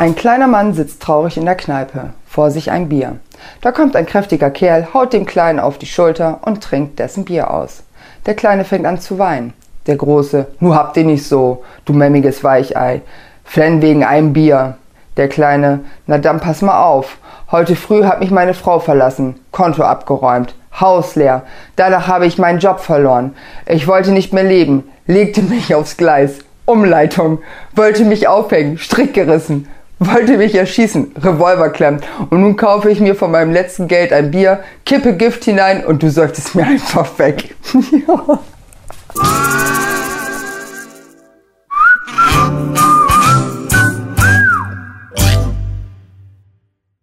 Ein kleiner Mann sitzt traurig in der Kneipe, vor sich ein Bier. Da kommt ein kräftiger Kerl, haut dem Kleinen auf die Schulter und trinkt dessen Bier aus. Der Kleine fängt an zu weinen. Der Große, nu habt ihr nicht so, du memmiges Weichei. Flenn wegen einem Bier. Der Kleine, na dann pass mal auf. Heute früh hat mich meine Frau verlassen, Konto abgeräumt, Haus leer. Danach habe ich meinen Job verloren. Ich wollte nicht mehr leben, legte mich aufs Gleis. Umleitung, wollte mich aufhängen, Strick gerissen, wollte mich erschießen, Revolver klemmt. Und nun kaufe ich mir von meinem letzten Geld ein Bier, kippe Gift hinein und du solltest mir einfach weg. ja.